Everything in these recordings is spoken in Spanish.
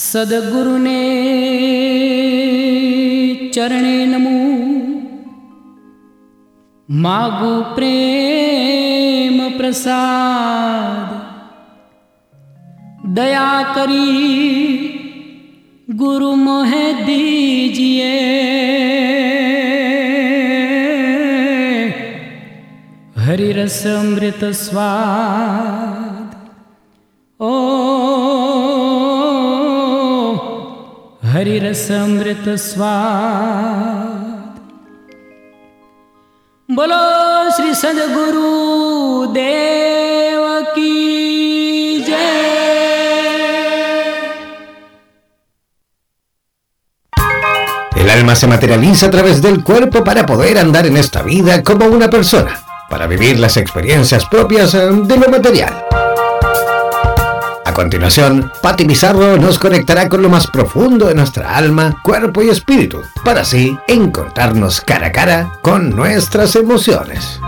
सद्गुरुने चरणे नमो। मागु प्रेम प्रसाद। दया करी गुरु मोह दीजिए। हरिरस अमृत स्वाद। हरिरसमृत स्वाद बोलो श्री सदगुरु देव की जय El alma se materializa a través del cuerpo para poder andar en esta vida como una persona, para vivir las experiencias propias eh, de lo material. Continuación, Patti Pizarro nos conectará con lo más profundo de nuestra alma, cuerpo y espíritu, para así encontrarnos cara a cara con nuestras emociones.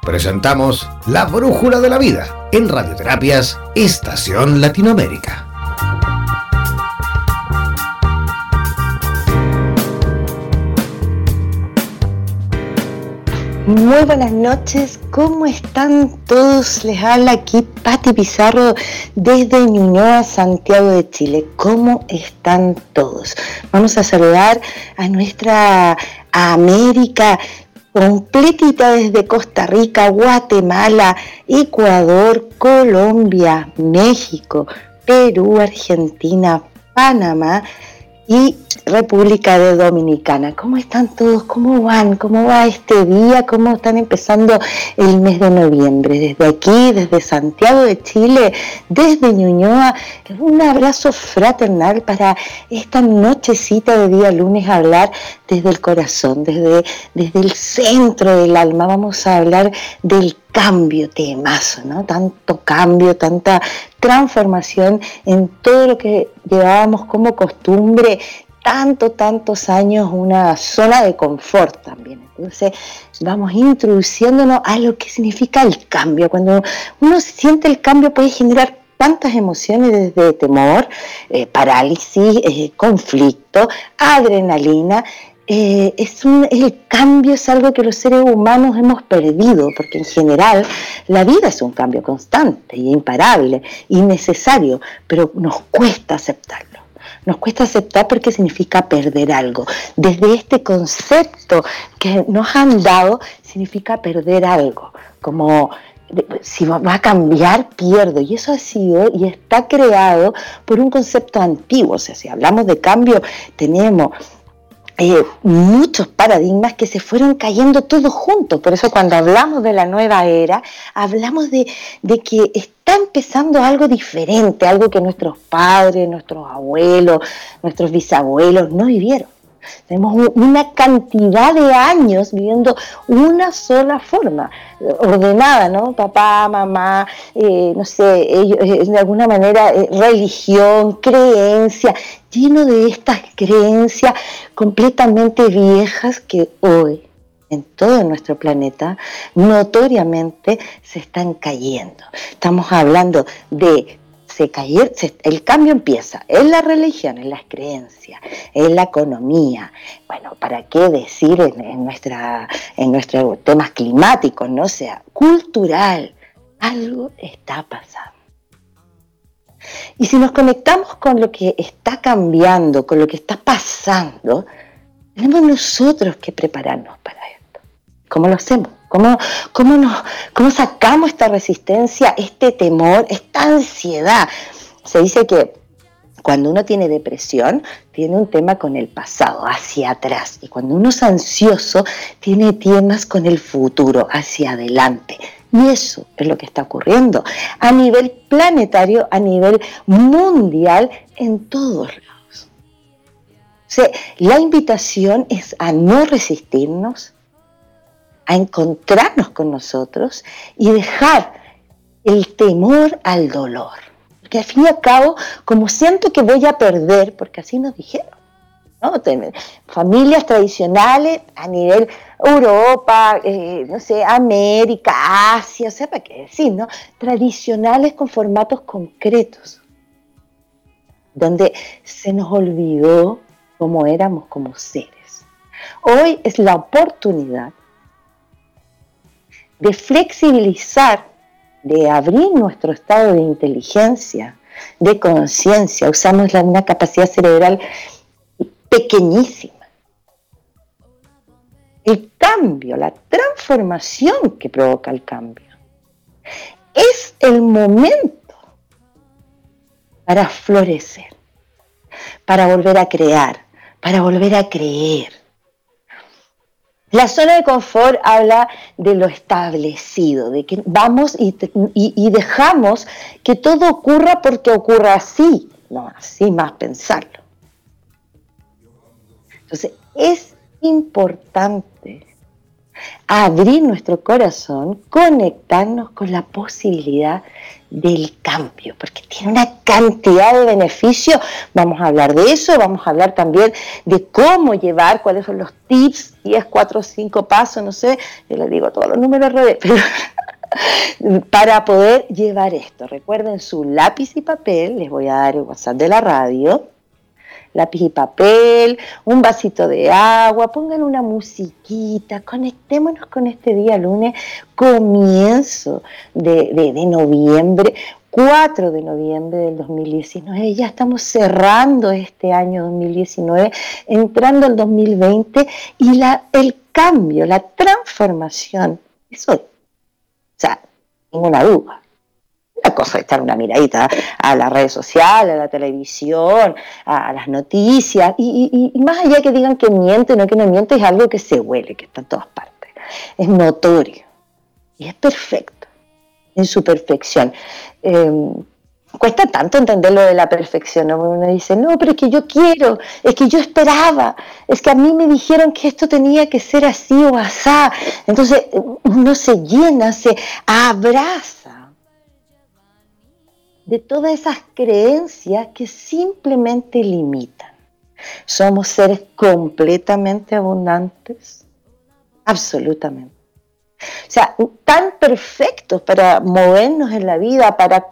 Presentamos La Brújula de la Vida en Radioterapias Estación Latinoamérica. Muy buenas noches, ¿cómo están todos? Les habla aquí Pati Pizarro desde Ñuñoa, Santiago de Chile. ¿Cómo están todos? Vamos a saludar a nuestra América completita desde Costa Rica, Guatemala, Ecuador, Colombia, México, Perú, Argentina, Panamá y República de Dominicana. ¿Cómo están todos? ¿Cómo van? ¿Cómo va este día? ¿Cómo están empezando el mes de noviembre? Desde aquí, desde Santiago de Chile, desde Ñuñoa, un abrazo fraternal para esta nochecita de día lunes hablar desde el corazón, desde, desde el centro del alma. Vamos a hablar del cambio temazo, ¿no? Tanto cambio, tanta transformación en todo lo que llevábamos como costumbre tanto, tantos años una zona de confort también. Entonces vamos introduciéndonos a lo que significa el cambio. Cuando uno siente el cambio puede generar tantas emociones desde temor, eh, parálisis, eh, conflicto, adrenalina. Eh, es un, el cambio es algo que los seres humanos hemos perdido, porque en general la vida es un cambio constante y imparable y necesario, pero nos cuesta aceptarlo. Nos cuesta aceptar porque significa perder algo. Desde este concepto que nos han dado, significa perder algo. Como si va a cambiar, pierdo. Y eso ha sido y está creado por un concepto antiguo. O sea, si hablamos de cambio, tenemos eh, muchos paradigmas que se fueron cayendo todos juntos. Por eso cuando hablamos de la nueva era, hablamos de, de, que está empezando algo diferente, algo que nuestros padres, nuestros abuelos, nuestros bisabuelos no vivieron. Tenemos una cantidad de años viviendo una sola forma, ordenada, ¿no? Papá, mamá, eh, no sé, eh, de alguna manera eh, religión, creencia, lleno de estas creencias completamente viejas que hoy en todo nuestro planeta notoriamente se están cayendo. Estamos hablando de se el cambio empieza en la religión, en las creencias, en la economía. Bueno, ¿para qué decir en, nuestra, en nuestros temas climáticos, no sea cultural? Algo está pasando. Y si nos conectamos con lo que está cambiando, con lo que está pasando, tenemos nosotros que prepararnos para esto. ¿Cómo lo hacemos? ¿Cómo, cómo, nos, ¿Cómo sacamos esta resistencia, este temor, esta ansiedad? Se dice que cuando uno tiene depresión, tiene un tema con el pasado, hacia atrás. Y cuando uno es ansioso, tiene temas con el futuro, hacia adelante. Y eso es lo que está ocurriendo a nivel planetario, a nivel mundial, en todos lados. La invitación es a no resistirnos, a encontrarnos con nosotros y dejar el temor al dolor. Porque al fin y al cabo, como siento que voy a perder, porque así nos dijeron, ¿no? familias tradicionales a nivel Europa, eh, no sé, América, Asia, o sea, para qué decir, ¿no? Tradicionales con formatos concretos. donde se nos olvidó cómo éramos como seres. Hoy es la oportunidad de flexibilizar, de abrir nuestro estado de inteligencia, de conciencia. Usamos una capacidad cerebral pequeñísima. El cambio, la transformación que provoca el cambio. Es el momento para florecer, para volver a crear, para volver a creer. La zona de confort habla de lo establecido, de que vamos y, dejamos que todo ocurra porque ocurra así, no así más pensarlo. Entonces, es importante abrir nuestro corazón, conectarnos con la posibilidad del cambio, porque tiene una cantidad de beneficios. Vamos a hablar de eso, vamos a hablar también de cómo llevar, cuáles son los tips, 10, 4, 5 pasos, no sé, yo les digo todos los números al revés, pero para poder llevar esto. Recuerden su lápiz y papel, les voy a dar el WhatsApp de la radio, lápiz y papel, un vasito de agua, pongan una musiquita, conectémonos con este día lunes, comienzo de, noviembre, 4 de noviembre del 2019, ya estamos cerrando este año 2019, entrando al 2020 y la, el cambio, la transformación es hoy. O sea, ninguna duda. Cosa es echar una miradita a las redes sociales, a la televisión, a, las noticias, y, más allá que digan que miente o no que no miente, es algo que se huele, que está en todas partes. Es notorio y es perfecto, en su perfección. Em, cuesta tanto entender lo de la perfección, ¿no? uno dice, no, pero es que yo quiero, es que yo esperaba, es que a mí me dijeron que esto tenía que ser así o asá. Entonces uno se llena, se abraza de todas esas creencias que simplemente limitan. Somos seres completamente abundantes, absolutamente. O sea, tan perfectos para movernos en la vida, para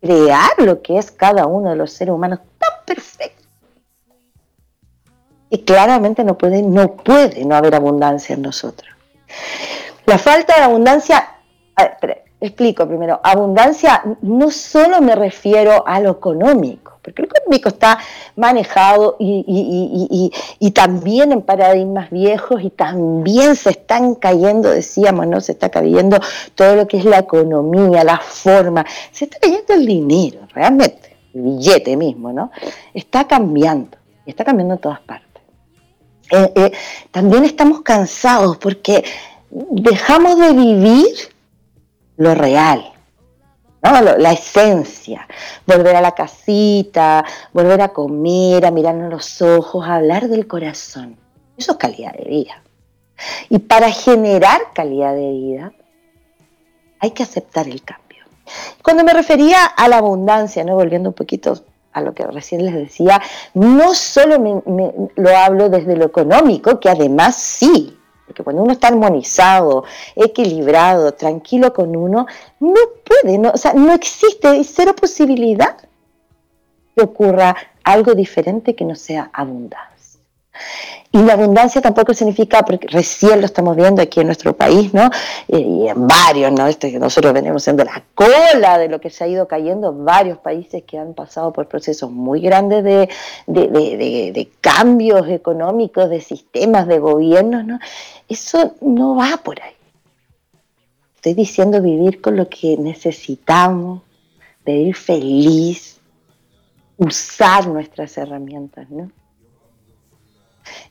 crear lo que es cada uno de los seres humanos, tan perfectos. Y claramente no puede, no no haber abundancia en nosotros. La falta de abundancia, explico primero, abundancia no solo me refiero a lo económico, porque lo económico está manejado y, también en paradigmas viejos y también se están cayendo, decíamos, ¿no? Se está cayendo todo lo que es la economía, la forma, se está cayendo el dinero, realmente, el billete mismo, ¿no? Está cambiando, está cambiando en todas partes. Eh, eh, también estamos cansados porque dejamos de vivir lo real, la esencia, volver a la casita, volver a comer, a mirarnos los ojos, a hablar del corazón. Eso es calidad de vida. Y para generar calidad de vida hay que aceptar el cambio. Cuando me refería a la abundancia, ¿no? volviendo un poquito a lo que recién les decía, no solo lo hablo desde lo económico, que además sí, porque cuando uno está armonizado, equilibrado, tranquilo con uno, no puede, no, o sea, no existe, cero posibilidad que ocurra algo diferente que no sea abundancia. Y la abundancia tampoco significa, porque recién lo estamos viendo aquí en nuestro país, ¿no? Y en varios, ¿no? Este, nosotros venimos siendo la cola de lo que se ha ido cayendo, varios países que han pasado por procesos muy grandes de, de cambios económicos, de sistemas, de gobiernos, ¿no? Eso no va por ahí. Estoy diciendo vivir con lo que necesitamos, vivir feliz, usar nuestras herramientas, ¿no?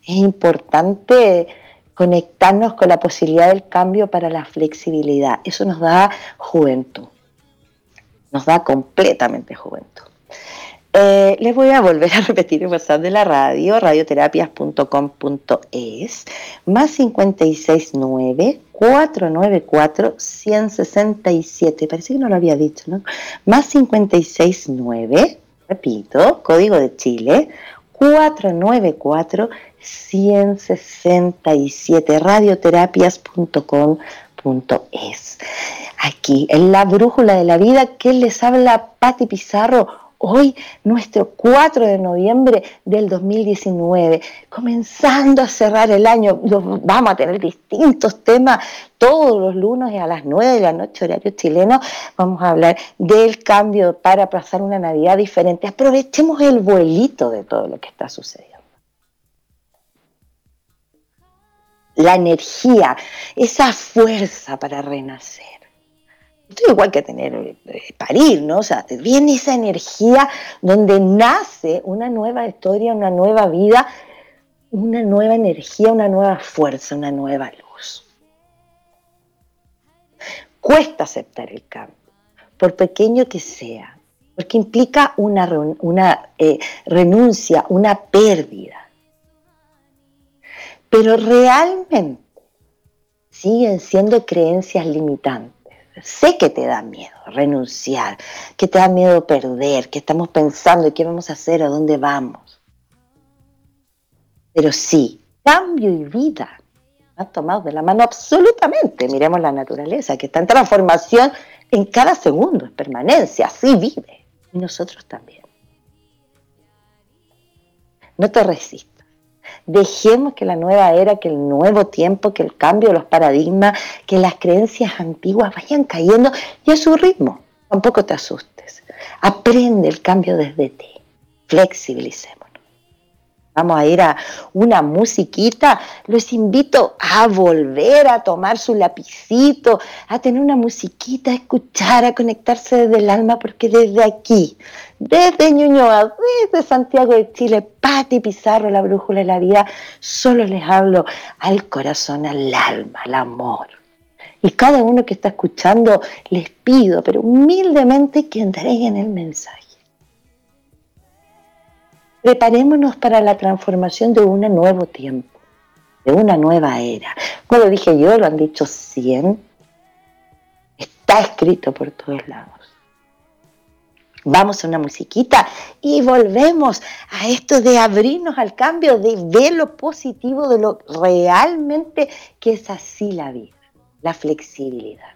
Es importante conectarnos con la posibilidad del cambio para la flexibilidad. Eso nos da juventud, nos da completamente juventud. Eh, les voy a volver a repetir el WhatsApp de la radio, radioterapias.com.es, más 569 494 167. Parece que no lo había dicho, ¿no? Más 569, repito, código de Chile, 494 167 radioterapias.com.es. Aquí en la brújula de la vida que les habla Patti Pizarro Hoy, nuestro 4 de noviembre del 2019, comenzando a cerrar el año, vamos a tener distintos temas todos los lunes a las 9 de la noche, horario chileno, vamos a hablar del cambio para pasar una Navidad diferente. Aprovechemos el vuelito de todo lo que está sucediendo. La energía, esa fuerza para renacer. Esto es igual que tener eh, parir, ¿no? O sea, viene esa energía donde nace una nueva historia, una nueva vida, una nueva energía, una nueva fuerza, una nueva luz. Cuesta aceptar el cambio, por pequeño que sea, porque implica una, eh, renuncia, una pérdida. Pero realmente siguen siendo creencias limitantes Sé que te da miedo renunciar, que te da miedo perder, que estamos pensando en qué vamos a hacer, a dónde vamos. Pero sí, cambio y vida han tomado de la mano absolutamente. Miremos la naturaleza, que está en transformación en cada segundo, en permanencia, así vive. Y nosotros también. No te resistas. Dejemos que la nueva era, que el nuevo tiempo, que el cambio de los paradigmas, que las creencias antiguas vayan cayendo y a su ritmo. Tampoco te asustes. Aprende el cambio desde ti. Flexibilicemos. Vamos a ir a una musiquita. Los invito a volver a tomar su lapicito, a tener una musiquita, a escuchar, a conectarse desde el alma, porque desde aquí, desde Ñuñoa, desde Santiago de Chile, Pati Pizarro, la brújula de la vida, solo les hablo al corazón, al alma, al amor. Y cada uno que está escuchando, les pido, pero humildemente, que entreguen el mensaje Preparémonos para la transformación de un nuevo tiempo, de una nueva era. Como lo dije yo, lo han dicho 100. Está escrito por todos lados. Vamos a una musiquita y volvemos a esto de abrirnos al cambio, de ver lo positivo de lo realmente que es así la vida, la flexibilidad.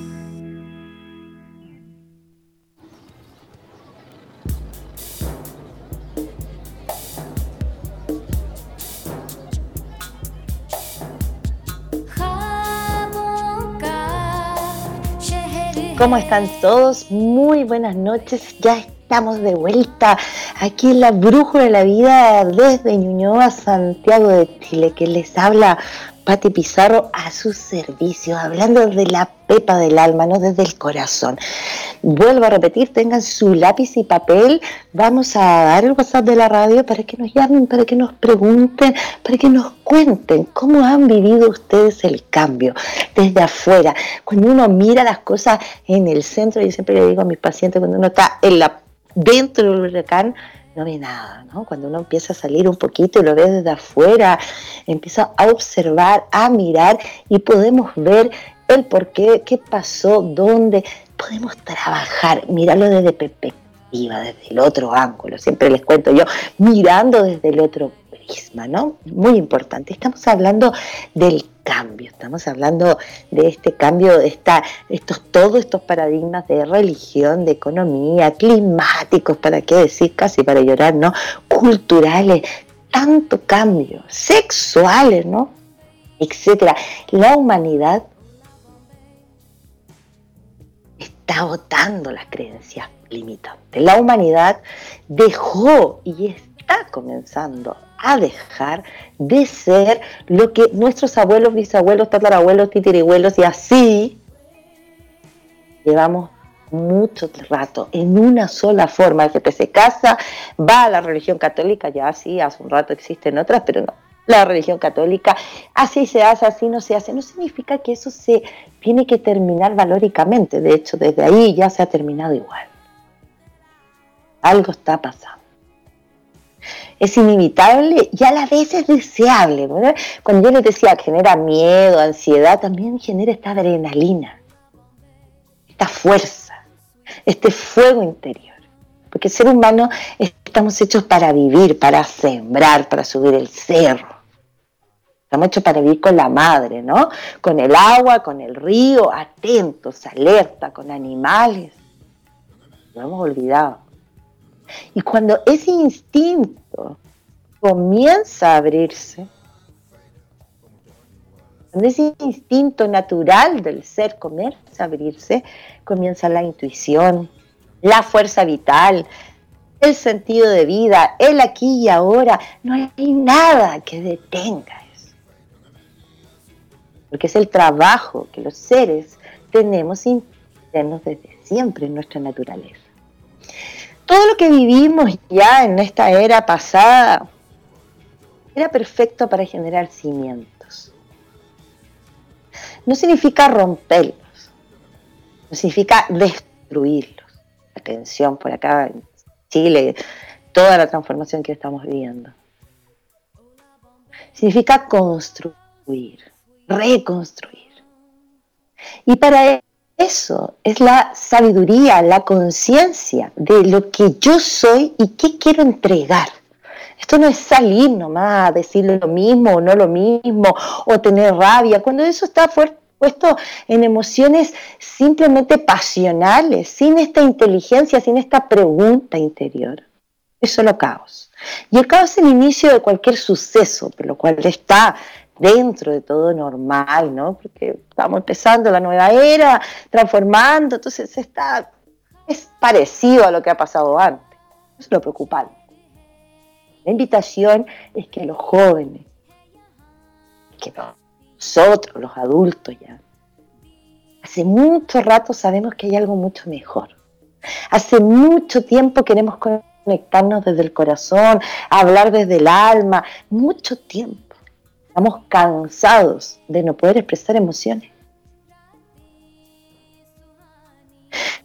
¿Cómo están todos? Muy buenas noches. Ya estamos de vuelta aquí en la Brújula de la Vida desde Ñuñoa, Santiago de Chile, que les habla Pati Pizarro a su servicio, hablando de la pepa del alma, no desde el corazón. Vuelvo a repetir, tengan su lápiz y papel, vamos a dar el WhatsApp de la radio para que nos llamen, para que nos pregunten, para que nos cuenten cómo han vivido ustedes el cambio desde afuera. Cuando uno mira las cosas en el centro, yo siempre le digo a mis pacientes, cuando uno está dentro del huracán, no ve nada, ¿no? Cuando uno empieza a salir un poquito y lo ve desde afuera, empieza a observar, a mirar y podemos ver el por qué, qué pasó, dónde, podemos trabajar, mirarlo desde perspectiva, desde el otro ángulo, siempre les cuento yo, mirando desde el otro prisma, ¿no? Muy importante. Estamos hablando del cambio, estamos hablando de este cambio, de esta, estos, todos estos paradigmas de religión, de economía, climáticos, para qué decir, casi para llorar, ¿no? Culturales, tanto cambio, sexuales, ¿no? Etcétera. La humanidad está agotando las creencias limitantes. La humanidad dejó y está comenzando a dejar de ser lo que nuestros abuelos, bisabuelos, tatarabuelos, titiribuelos y así llevamos mucho rato en una sola forma. El que se casa va a la religión católica, ya sí, hace un rato existen otras, pero no. La religión católica, así se hace, así no se hace. No significa que eso se tiene que terminar valóricamente. De hecho, desde ahí ya se ha terminado igual. Algo está pasando es inevitable y a la vez es deseable. Cuando yo les decía que genera miedo, ansiedad, también genera esta adrenalina, esta fuerza, este fuego interior. Porque ser humano estamos hechos para vivir, para sembrar, para subir el cerro. Estamos hechos para vivir con la madre, ¿no? Con el agua, con el río, atentos, alerta, con animales. Lo hemos olvidado. Y cuando ese instinto comienza a abrirse, cuando ese instinto natural del ser comienza a abrirse, comienza la intuición, la fuerza vital, el sentido de vida, el aquí y ahora. No hay nada que detenga eso. Porque es el trabajo que los seres tenemos internos desde siempre en nuestra naturaleza todo lo que vivimos ya en esta era pasada era perfecto para generar cimientos. No significa romperlos, no significa destruirlos. Atención, por acá en Chile, toda la transformación que estamos viviendo. Significa construir, reconstruir. Y para eso es la sabiduría, la conciencia de lo que yo soy y qué quiero entregar. Esto no es salir nomás a decir lo mismo o no lo mismo, o tener rabia, cuando eso está puesto en emociones simplemente pasionales, sin esta inteligencia, sin esta pregunta interior. Es solo caos. Y el caos es el inicio de cualquier suceso, por lo cual está dentro de todo normal, ¿no? Porque estamos empezando la nueva era, transformando, entonces está, es parecido a lo que ha pasado antes. Eso es lo preocupante. La invitación es que los jóvenes, que nosotros, los adultos ya, hace mucho rato sabemos que hay algo mucho mejor. Hace mucho tiempo queremos conectarnos desde el corazón, hablar desde el alma, mucho tiempo. Estamos cansados de no poder expresar emociones.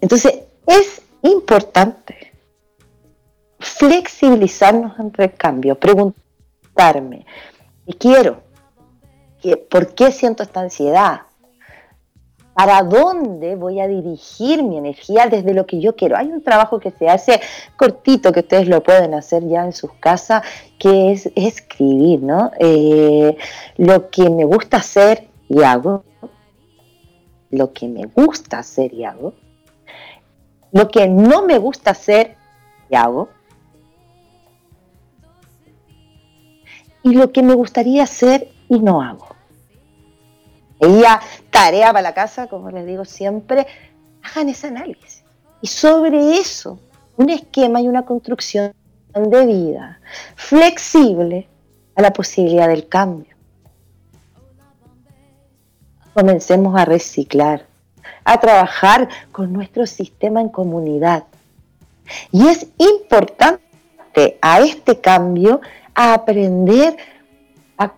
Entonces, es importante flexibilizarnos entre el cambio, preguntarme, ¿qué quiero? ¿Por qué siento esta ansiedad? ¿Para dónde voy a dirigir mi energía desde lo que yo quiero? Hay un trabajo que se hace cortito, que ustedes lo pueden hacer ya en sus casas, que es escribir, ¿no? Eh, lo que me gusta hacer y hago, lo que me gusta hacer y hago, lo que no me gusta hacer y hago, y lo que me gustaría hacer y no hago. Ella tarea para la casa, como les digo siempre, hagan ese análisis. Y sobre eso, un esquema y una construcción de vida flexible a la posibilidad del cambio. Comencemos a reciclar, a trabajar con nuestro sistema en comunidad. Y es importante a este cambio a aprender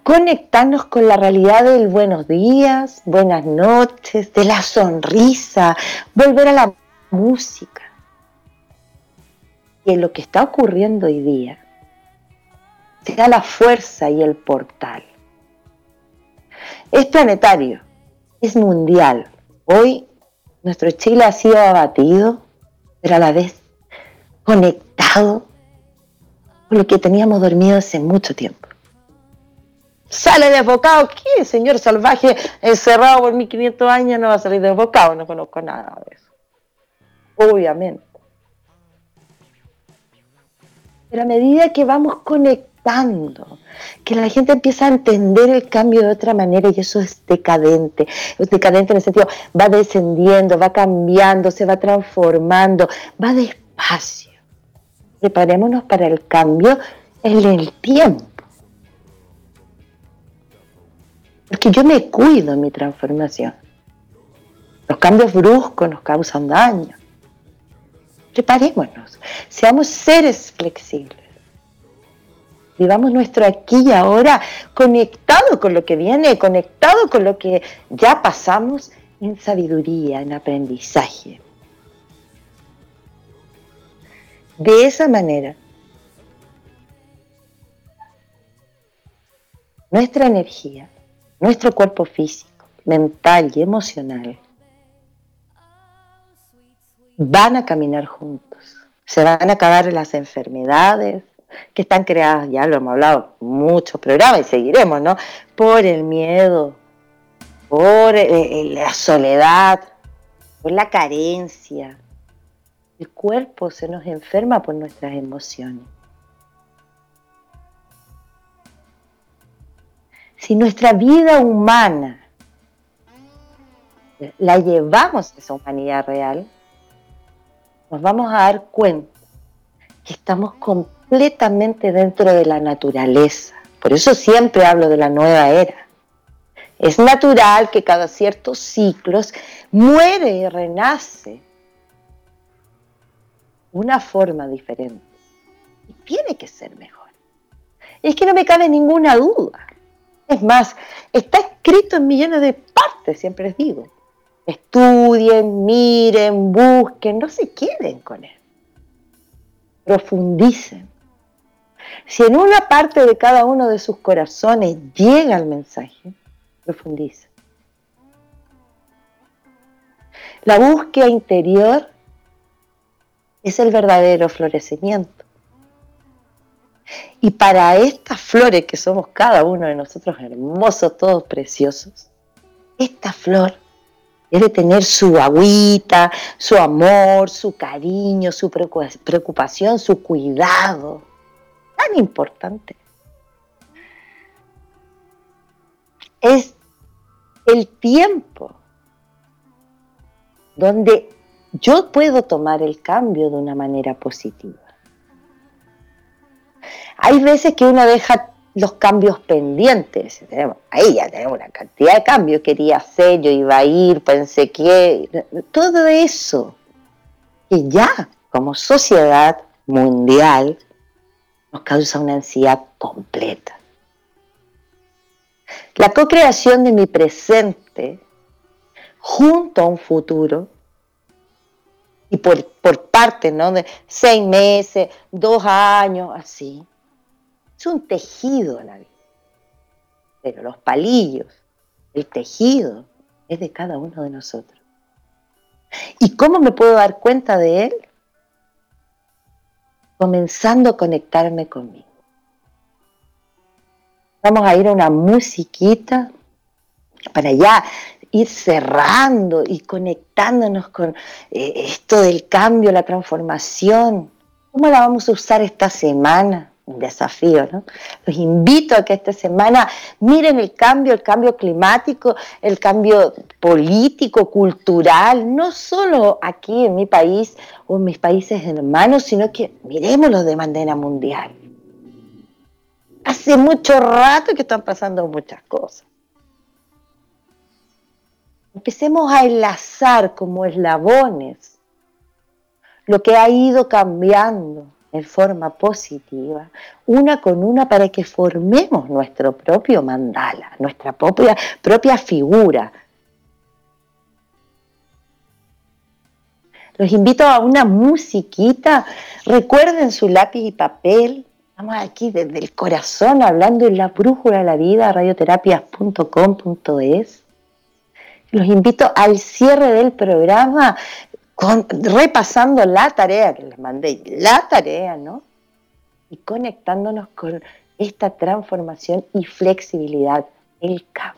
conectarnos con la realidad del buenos días, buenas noches, de la sonrisa, volver a la música. Y en lo que está ocurriendo hoy día, sea la fuerza y el portal. Es planetario, es mundial. Hoy nuestro Chile ha sido abatido, pero a la vez conectado con lo que teníamos dormido hace mucho tiempo. Sale desbocado. ¿Qué señor salvaje encerrado por 1500 años no va a salir desbocado? No conozco nada de eso. Obviamente. Pero a medida que vamos conectando, que la gente empieza a entender el cambio de otra manera y eso es decadente. Es decadente en el sentido, va descendiendo, va cambiando, se va transformando, va despacio. Preparémonos para el cambio en el tiempo. Porque yo me cuido en mi transformación. Los cambios bruscos nos causan daño. Preparémonos, seamos seres flexibles. Vivamos nuestro aquí y ahora conectado con lo que viene, conectado con lo que ya pasamos en sabiduría, en aprendizaje. De esa manera, nuestra energía nuestro cuerpo físico, mental y emocional van a caminar juntos. Se van a acabar las enfermedades que están creadas, ya lo hemos hablado, muchos programas y seguiremos, ¿no? Por el miedo, por eh, eh, la soledad, por la carencia. El cuerpo se nos enferma por nuestras emociones. Si nuestra vida humana la llevamos a esa humanidad real, nos vamos a dar cuenta que estamos completamente dentro de la naturaleza. Por eso siempre hablo de la nueva era. Es natural que cada ciertos ciclos muere y renace una forma diferente. Y tiene que ser mejor. es que no me cabe ninguna duda. Es más, está escrito en millones de partes, siempre les digo. Estudien, miren, busquen, no se queden con él. Profundicen. Si en una parte de cada uno de sus corazones llega el mensaje, profundicen. La búsqueda interior es el verdadero florecimiento. Y para estas flores que somos cada uno de nosotros hermosos, todos preciosos, esta flor debe tener su agüita, su amor, su cariño, su preocupación, su cuidado. Tan importante. es el tiempo donde yo puedo tomar el cambio de una manera positiva. Hay veces que uno deja los cambios pendientes. Ahí ya tenemos una cantidad de cambios. Quería hacer, yo iba a ir, pensé que. Todo eso que ya como sociedad mundial nos causa una ansiedad completa. La co-creación de mi presente junto a un futuro y por, por parte, ¿no? De seis meses, dos años, así. Es un tejido la vida. Pero los palillos, el tejido, es de cada uno de nosotros. ¿Y cómo me puedo dar cuenta de él? Comenzando a conectarme conmigo. Vamos a ir a una musiquita para allá ir cerrando y conectándonos con eh, esto del cambio, la transformación. ¿Cómo la vamos a usar esta semana? Un desafío, ¿no? Los invito a que esta semana miren el cambio, el cambio climático, el cambio político, cultural, no solo aquí en mi país o en mis países hermanos, sino que miremoslo de manera mundial. Hace mucho rato que están pasando muchas cosas empecemos a enlazar como eslabones lo que ha ido cambiando en forma positiva, una con una para que formemos nuestro propio mandala, nuestra propia, propia figura. Los invito a una musiquita, recuerden su lápiz y papel, estamos aquí desde el corazón hablando en la brújula de la vida, radioterapias.com.es los invito al cierre del programa repasando la tarea que les mandé, la tarea, ¿no? Y conectándonos con esta transformación y flexibilidad, el cambio.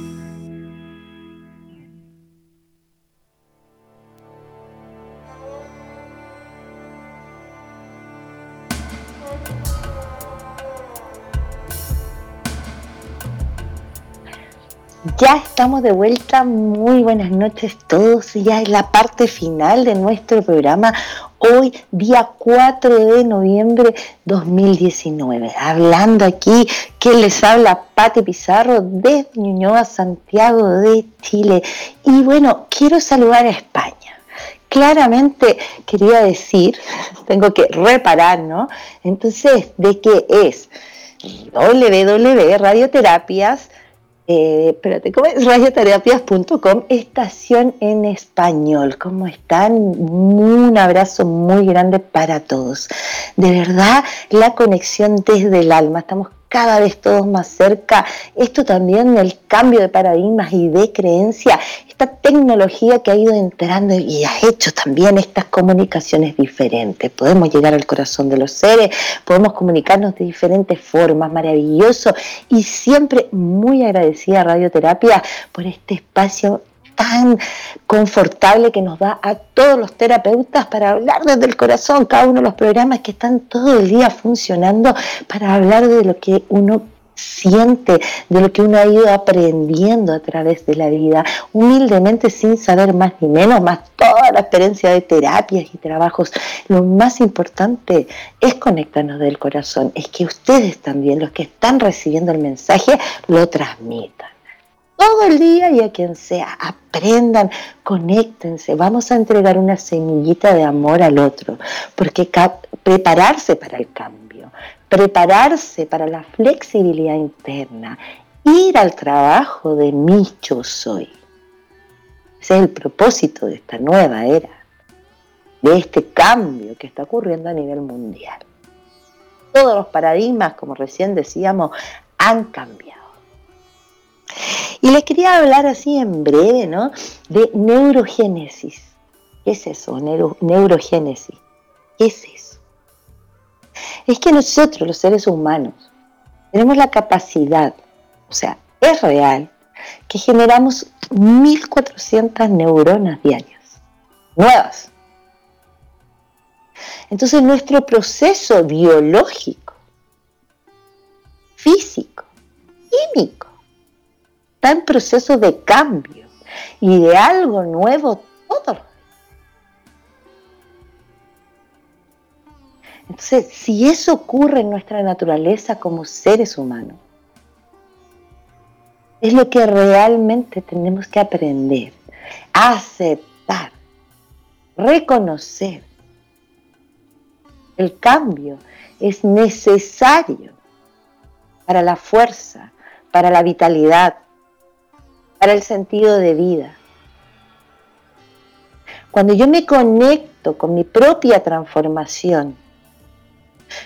Ya estamos de vuelta, muy buenas noches todos, ya es la parte final de nuestro programa, hoy día 4 de noviembre 2019, hablando aquí que les habla Pati Pizarro desde Ñuñoa, Santiago de Chile. Y bueno, quiero saludar a España claramente quería decir, tengo que reparar, ¿no? Entonces, ¿de qué es? www radioterapias eh, espérate, ¿cómo es? Radioterapias.com, estación en español. ¿Cómo están? Un abrazo muy grande para todos. De verdad, la conexión desde el alma. Estamos cada vez todos más cerca. Esto también, el cambio de paradigmas y de creencia, esta tecnología que ha ido entrando y ha hecho también estas comunicaciones diferentes. Podemos llegar al corazón de los seres, podemos comunicarnos de diferentes formas, maravilloso. Y siempre muy agradecida a Radioterapia por este espacio tan confortable que nos da a todos los terapeutas para hablar desde el corazón, cada uno de los programas que están todo el día funcionando para hablar de lo que uno siente, de lo que uno ha ido aprendiendo a través de la vida, humildemente sin saber más ni menos, más toda la experiencia de terapias y trabajos. Lo más importante es conectarnos del corazón, es que ustedes también, los que están recibiendo el mensaje, lo transmitan todo el día y a quien sea. Aprendan, conéctense, vamos a entregar una semillita de amor al otro, porque prepararse para el cambio, prepararse para la flexibilidad interna, ir al trabajo de mi yo soy. Ese es el propósito de esta nueva era, de este cambio que está ocurriendo a nivel mundial. Todos los paradigmas, como recién decíamos, han cambiado. Y les quería hablar así en breve, ¿no? De neurogénesis. ¿Qué es eso? neurogénesis. ¿Qué es eso? Es que nosotros, los seres humanos, tenemos la capacidad, o sea, es real, que generamos 1400 neuronas diarias, nuevas. Entonces nuestro proceso biológico, físico, químico, está en proceso de cambio y de algo nuevo todo. Entonces, si eso ocurre en nuestra naturaleza como seres humanos, es lo que realmente tenemos que aprender, aceptar, reconocer. El cambio es necesario para la fuerza, para la vitalidad, para el sentido de vida. Cuando yo me conecto con mi propia transformación,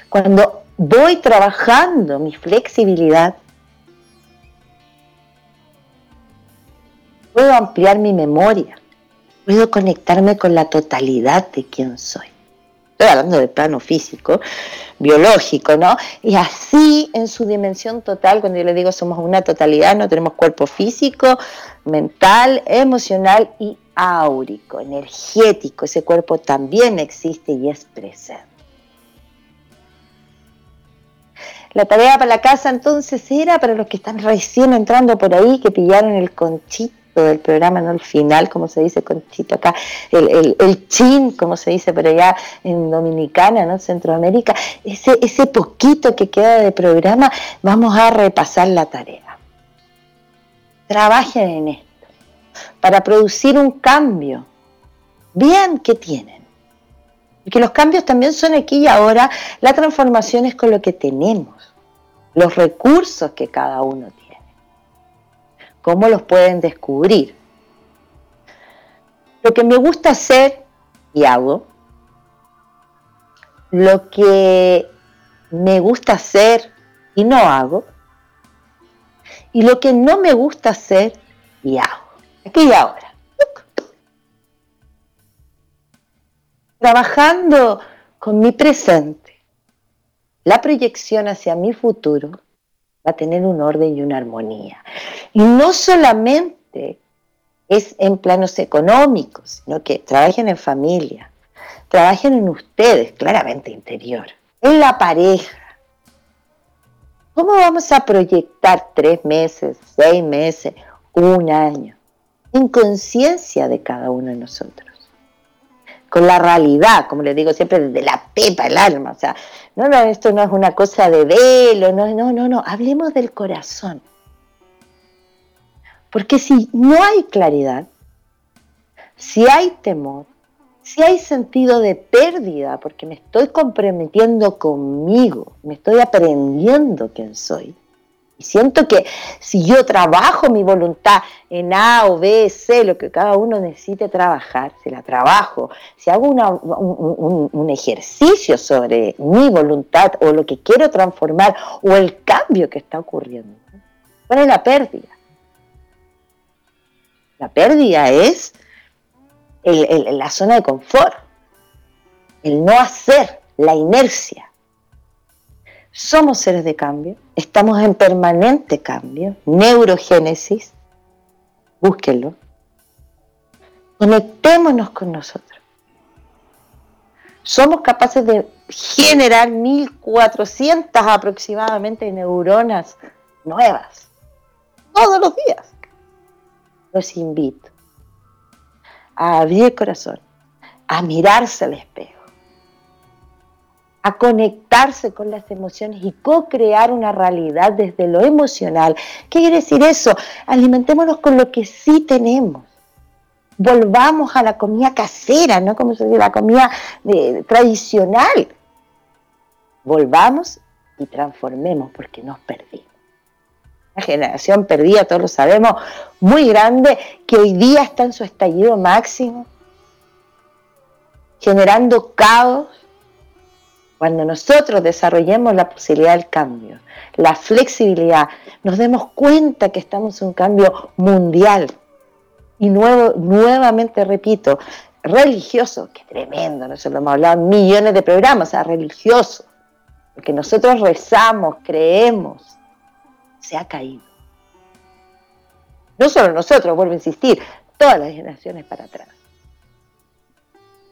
cuando voy trabajando mi flexibilidad, puedo ampliar mi memoria, puedo conectarme con la totalidad de quien soy. Estoy hablando del plano físico, biológico, ¿no? Y así en su dimensión total, cuando yo le digo somos una totalidad, no tenemos cuerpo físico, mental, emocional y áurico, energético. Ese cuerpo también existe y es presente. La tarea para la casa entonces era para los que están recién entrando por ahí, que pillaron el conchito del programa, no el final, como se dice conchito acá, el, el, chin, como se dice por allá en Dominicana, ¿no? Centroamérica, ese, ese poquito que queda de programa, vamos a repasar la tarea. Trabajen en esto, para producir un cambio. Vean qué tienen. Y que los cambios también son aquí y ahora, la transformación es con lo que tenemos los recursos que cada uno tiene, cómo los pueden descubrir. Lo que me gusta hacer y hago, lo que me gusta hacer y no hago, y lo que no me gusta hacer y hago. Aquí y ahora. Trabajando con mi presente la proyección hacia mi futuro va a tener un orden y una armonía. Y no solamente es en planos económicos, sino que trabajen en familia, trabajen en ustedes, claramente interior, en la pareja. ¿Cómo vamos a proyectar tres meses, seis meses, un año? En conciencia de cada uno de nosotros con la realidad, como les digo siempre, desde la pepa, el alma. O sea, no, esto no es una cosa de velo, no, no, no, no, hablemos del corazón. Porque si no hay claridad, si hay temor, si hay sentido de pérdida, porque me estoy comprometiendo conmigo, me estoy aprendiendo quién soy, y siento que si yo trabajo mi voluntad en A o B, C, lo que cada uno necesite trabajar, si la trabajo, si hago un, ejercicio sobre mi voluntad o lo que quiero transformar o el cambio que está ocurriendo, ¿cuál es la pérdida? La pérdida es la zona de confort, el no hacer, la inercia. Somos seres de cambio, estamos en permanente cambio, neurogénesis, búsquenlo. Conectémonos con nosotros. Somos capaces de generar 1400 aproximadamente neuronas nuevas todos los días. Los invito a abrir el corazón, a mirarse al espejo a conectarse con las emociones y co-crear una realidad desde lo emocional. ¿Qué quiere decir eso? Alimentémonos con lo que sí tenemos. Volvamos a la comida casera, ¿no? Como se dice, la comida eh, tradicional. Volvamos y transformemos porque nos perdimos. Una generación perdida, todos lo sabemos, muy grande, que hoy día está en su estallido máximo, generando caos, cuando nosotros desarrollemos la posibilidad del cambio, la flexibilidad, nos demos cuenta que estamos en un cambio mundial. Y nuevo, nuevamente repito, religioso, que tremendo, nosotros lo hemos hablado en millones de programas, o religioso, porque nosotros rezamos, creemos, se ha caído. No solo nosotros, vuelvo a insistir, todas las generaciones para atrás.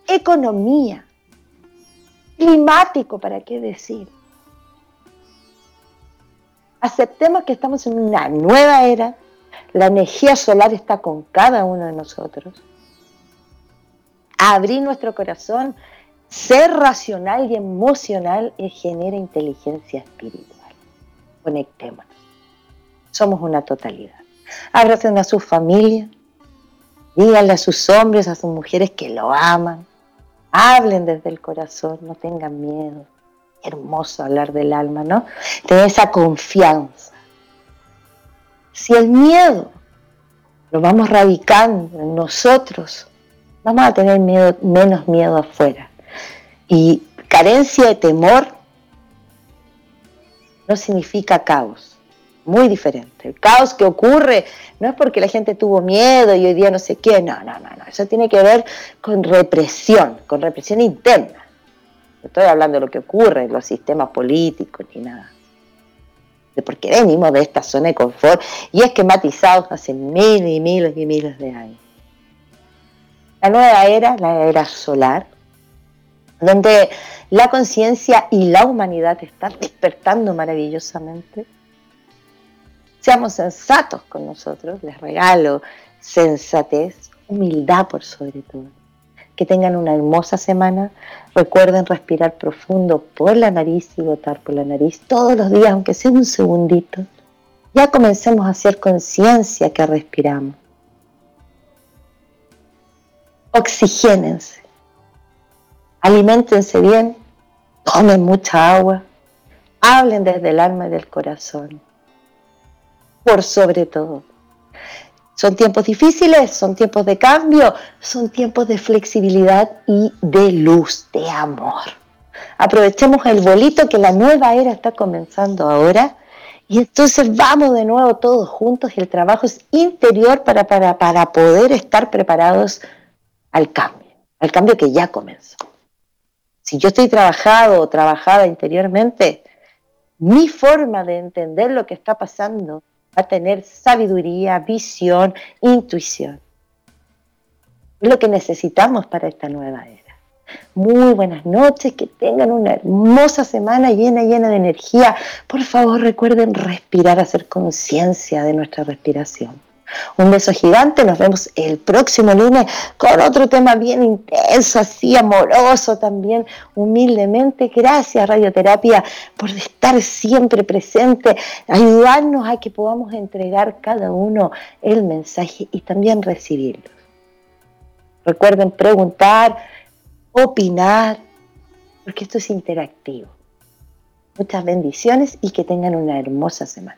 Economía, climático, ¿para qué decir? Aceptemos que estamos en una nueva era, la energía solar está con cada uno de nosotros. Abrir nuestro corazón, ser racional y emocional genera inteligencia espiritual. Conectémonos. Somos una totalidad. Abracen a su familia, díganle a sus hombres, a sus mujeres que lo aman, Hablen desde el corazón, no tengan miedo. Hermoso hablar del alma, ¿no? Tener esa confianza. Si el miedo lo vamos radicando en nosotros, vamos a tener miedo, menos miedo afuera. Y carencia de temor no significa caos muy diferente. El caos que ocurre no es porque la gente tuvo miedo y hoy día no sé qué, no, no, no, no. Eso tiene que ver con represión, con represión interna. No estoy hablando de lo que ocurre en los sistemas políticos ni nada. De por qué venimos de esta zona de confort y esquematizados hace miles y miles y miles de años. La nueva era, la era solar, donde la conciencia y la humanidad están despertando maravillosamente. Seamos sensatos con nosotros, les regalo sensatez, humildad por sobre todo. Que tengan una hermosa semana. Recuerden respirar profundo por la nariz y botar por la nariz todos los días, aunque sea un segundito. Ya comencemos a hacer conciencia que respiramos. Oxigénense. Aliméntense bien. Tomen mucha agua. Hablen desde el alma y del corazón. Por sobre todo son tiempos difíciles, son tiempos de cambio, son tiempos de flexibilidad y de luz, de amor. Aprovechemos el bolito que la nueva era está comenzando ahora y entonces vamos de nuevo todos juntos y el trabajo es interior para, para, para poder estar preparados al cambio, al cambio que ya comenzó. Si yo estoy trabajado o trabajada interiormente, mi forma de entender lo que está pasando a tener sabiduría, visión, intuición. Es lo que necesitamos para esta nueva era. Muy buenas noches, que tengan una hermosa semana llena, llena de energía. Por favor, recuerden respirar, hacer conciencia de nuestra respiración. Un beso gigante, nos vemos el próximo lunes con otro tema bien intenso, así amoroso también, humildemente. Gracias Radioterapia por estar siempre presente, ayudarnos a que podamos entregar cada uno el mensaje y también recibirlo. Recuerden preguntar, opinar, porque esto es interactivo. Muchas bendiciones y que tengan una hermosa semana.